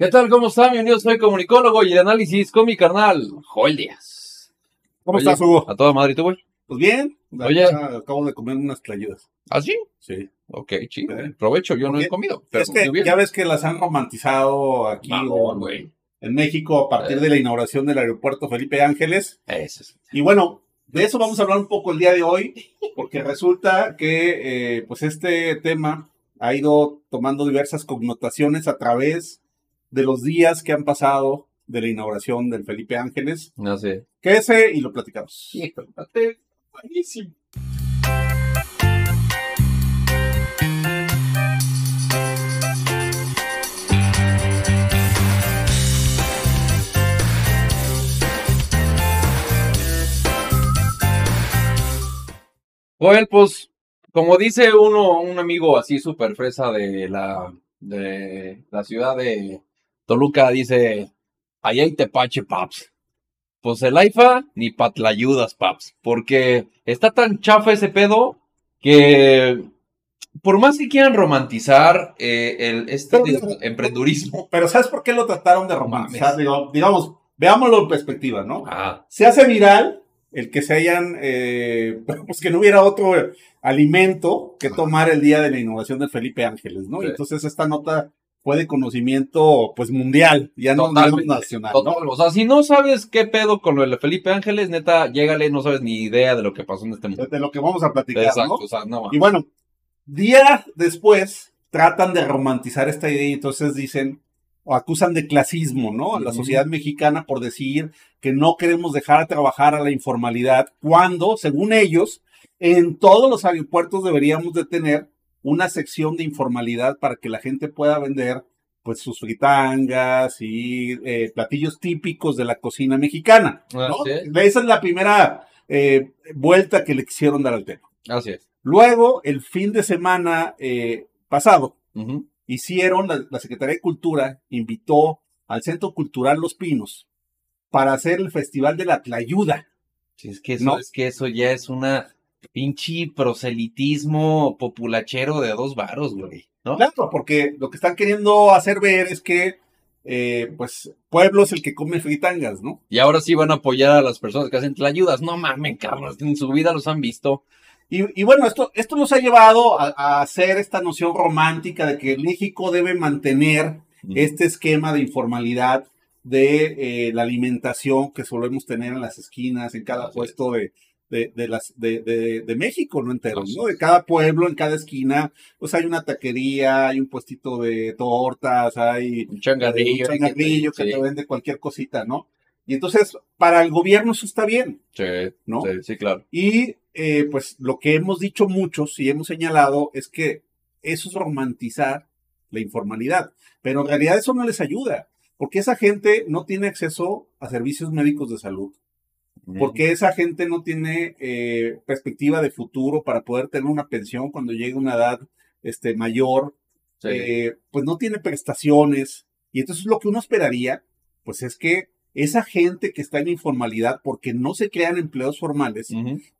¿Qué tal? ¿Cómo están? Bienvenidos, soy comunicólogo y de análisis con mi carnal, Joel Díaz. ¿Cómo Oye, estás, Hugo? A toda madre, ¿y tú, güey? Pues bien. Oye. Acabo de comer unas tlayudas. ¿Ah, sí? Sí. Ok, chido. Sí. Provecho, yo no he comido. Pero es que ya ves que las han romantizado aquí en México a partir Eh. de la inauguración del aeropuerto Felipe Ángeles. Ese es. Y bueno, de eso vamos a hablar un poco el día de hoy, porque resulta que eh, pues este tema ha ido tomando diversas connotaciones a través de los días que han pasado de la inauguración del Felipe Ángeles. No sé. Que ese y lo platicamos. Buenísimo. Joel, pues, como dice uno, un amigo así súper fresa de la, de la ciudad de Toluca, dice, allá hay tepache, paps. Pues el AIFA ni patlayudas, paps. Porque está tan chafa ese pedo que por más que quieran romantizar eh, el, este Pero- de- emprendurismo. Pero ¿sabes por qué lo trataron de romantizar? Digo, digamos, veámoslo en perspectiva, ¿no? Ah, Se hace viral el que se hayan, eh, pues que no hubiera otro alimento que tomar el día de la inauguración del Felipe Ángeles, ¿no? Sí. Entonces esta nota fue de conocimiento, pues mundial, ya no Totalmente. digamos nacional, total, ¿no? O sea, si no sabes qué pedo con lo de Felipe Ángeles, neta, llégale, no sabes ni idea de lo que pasó en este mundo. De lo que vamos a platicar, Exacto, ¿no? o sea, no Y bueno, días después tratan de romantizar esta idea y entonces dicen o acusan de clasismo, ¿no? A la sociedad mexicana por decir que no queremos dejar trabajar a la informalidad cuando, según ellos, en todos los aeropuertos deberíamos de tener una sección de informalidad para que la gente pueda vender pues sus fritangas y eh, platillos típicos de la cocina mexicana. Esa es la primera eh, vuelta que le quisieron dar al tema. Así es. Luego, el fin de semana eh, pasado, hicieron, la, la Secretaría de Cultura invitó al Centro Cultural Los Pinos para hacer el Festival de la Tlayuda. Sí, es que eso, No. es que eso ya es una pinche proselitismo populachero de dos varos, güey. ¿No? Claro, porque lo que están queriendo hacer ver es que, eh, pues, pueblo es el que come fritangas, ¿no? Y ahora sí van a apoyar a las personas que hacen ayudas. No mamen, cabrón, en su vida los han visto. Y, y bueno, esto, esto nos ha llevado a, a hacer esta noción romántica de que México debe mantener este esquema de informalidad de eh, la alimentación que solemos tener en las esquinas, en cada puesto de, de, de las, de, de- de México, no entero, ¿no? De cada pueblo, en cada esquina, pues hay una taquería, hay un puestito de tortas, hay Un changarrillo. un changarrillo que sí, te vende cualquier cosita, ¿no? Y entonces, para el gobierno eso está bien, sí, ¿no? sí, sí, claro. Y eh, pues lo que hemos dicho muchos y hemos señalado es que eso es romantizar la informalidad, pero en realidad eso no les ayuda, porque esa gente no tiene acceso a servicios médicos de salud, porque esa gente no tiene eh, perspectiva de futuro para poder tener una pensión cuando llegue una edad este, mayor, Sí. eh, pues no tiene prestaciones, y entonces lo que uno esperaría, pues es que esa gente que está en informalidad porque no se crean empleos formales,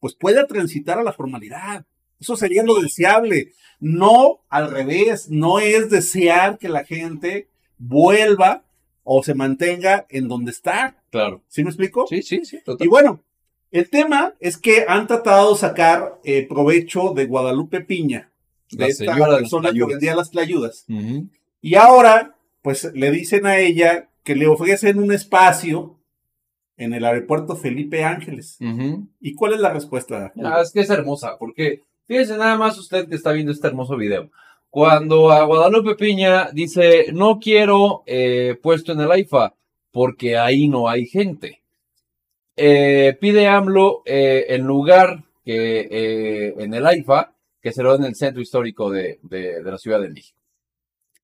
pues pueda transitar a la formalidad. Eso sería lo deseable. No al revés, no es desear que la gente vuelva o se mantenga en donde está. Claro. ¿Sí me explico? Sí, sí, sí, Y bueno, el tema es que han tratado de sacar eh, provecho de Guadalupe Piña, de La esta persona que vendía las tlayudas. Ujú. Y ahora, pues le dicen a ella que le ofrecen un espacio en el aeropuerto Felipe Ángeles. ¿Y cuál es la respuesta? Ah, es que es hermosa, porque fíjese nada más usted que está viendo este hermoso video. Cuando a Guadalupe Piña dice, no quiero eh, puesto en el AIFA, porque ahí no hay gente. Eh, pide AMLO eh, en lugar que eh, en el AIFA, que se lo den en el centro histórico de, de- la Ciudad de México.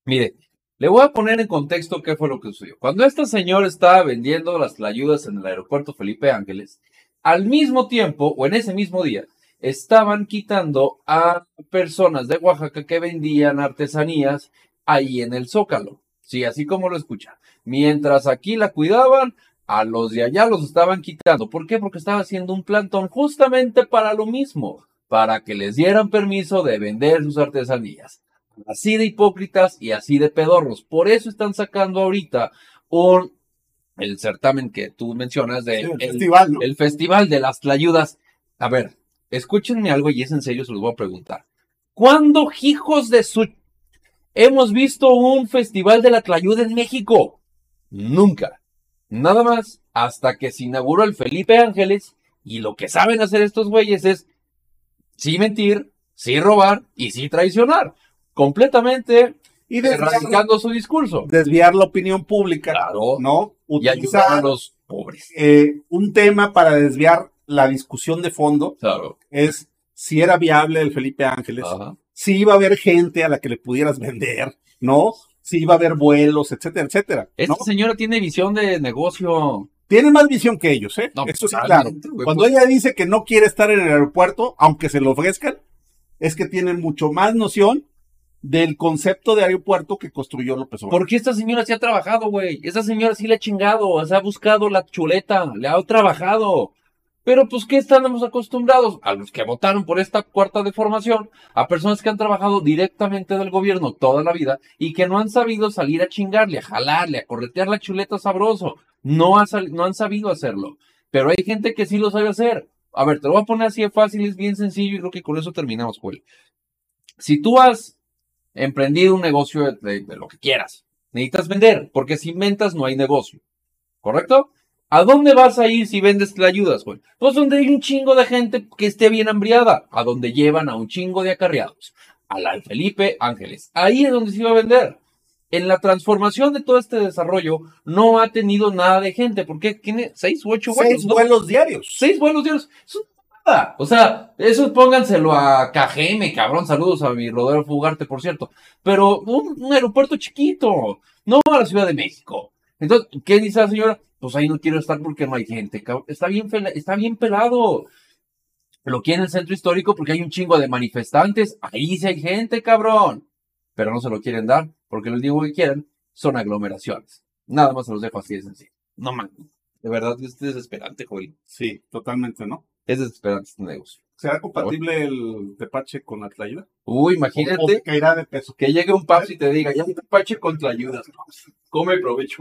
Mire, le voy a poner en contexto qué fue lo que sucedió. Cuando esta señora estaba vendiendo las ayudas en el aeropuerto Felipe Ángeles, al mismo tiempo, o en ese mismo día, estaban quitando a personas de Oaxaca que vendían artesanías ahí en el Zócalo. Sí, así como lo escucha. Mientras aquí la cuidaban, a los de allá los estaban quitando. ¿Por qué? Porque estaba haciendo un plantón justamente para lo mismo, para que les dieran permiso de vender sus artesanías. Así de hipócritas y así de pedorros. Por eso están sacando ahorita un, el certamen que tú mencionas de Sí, el el, festival, ¿no? el festival de las tlayudas. A ver, escúchenme algo y es en serio, se los voy a preguntar. ¿Cuándo, hijos de su... hemos visto un festival de la tlayuda en México? Nunca. Nada más hasta que se inauguró el Felipe Ángeles y lo que saben hacer estos güeyes es sí mentir, sí robar y sí traicionar. Completamente Y desviar, erradicando su discurso. desviar la opinión pública, Claro. ¿no? Y ayudar a Utilizar los pobres. eh, un tema para desviar la discusión de fondo Claro. es si era viable el Felipe Ángeles, Ajá. si iba a haber gente a la que le pudieras vender, ¿no? Si iba a haber vuelos, etcétera, etcétera. Esta señora tiene visión de negocio. Tiene más visión que ellos, ¿eh? No, sí, claro. güey, Cuando pues- ella dice que no quiere estar en el aeropuerto, aunque se lo ofrezcan, es que tiene mucho más noción del concepto de aeropuerto que construyó López Obrador. Porque esta señora sí ha trabajado, güey. Esta señora sí le ha chingado, se ha buscado la chuleta, le ha trabajado. Pero pues, ¿qué estamos acostumbrados? A los que votaron por esta cuarta deformación, a personas que han trabajado directamente del gobierno toda la vida y que no han sabido salir a chingarle, a jalarle, a corretear la chuleta sabroso. No, ha no han sabido hacerlo. Pero hay gente que sí lo sabe hacer. A ver, te lo voy a poner así de fácil, es bien sencillo y creo que con eso terminamos, Joel. Si tú has emprendido un negocio de, lo que quieras, necesitas vender, porque si inventas no hay negocio. ¿Correcto? ¿A dónde vas a ir si vendes la ayudas, güey? Pues donde hay un chingo de gente que esté bien hambriada, a donde llevan a un chingo de acarreados, a la Felipe Ángeles. Ahí es donde se iba a vender. En la transformación de todo este desarrollo no ha tenido nada de gente, porque tiene seis u ocho vuelos, Seis ¿no? vuelos diarios. Seis vuelos diarios. Es una mamada. O sea, eso pónganselo a KGM, cabrón. Saludos a mi Rodolfo Ugarte, por cierto. Pero un, un aeropuerto chiquito, no a la Ciudad de México. Entonces, ¿qué dice la señora? Pues ahí no quiero estar porque no hay gente, cabrón. Está bien, está bien pelado. Lo quiere en el centro histórico porque hay un chingo de manifestantes. Ahí sí hay gente, cabrón. Pero no se lo quieren dar porque lo único que quieren son aglomeraciones. Nada más se los dejo así de sencillo. No mames. De verdad, es desesperante, Joel. Sí, totalmente, ¿no? Es desesperante este negocio. ¿Será compatible el tepache con la tlayuda? Uy, ¿O- imagínate o caerá de peso? que llegue un paps y te diga, ya te pache contra ayudas. Come provecho.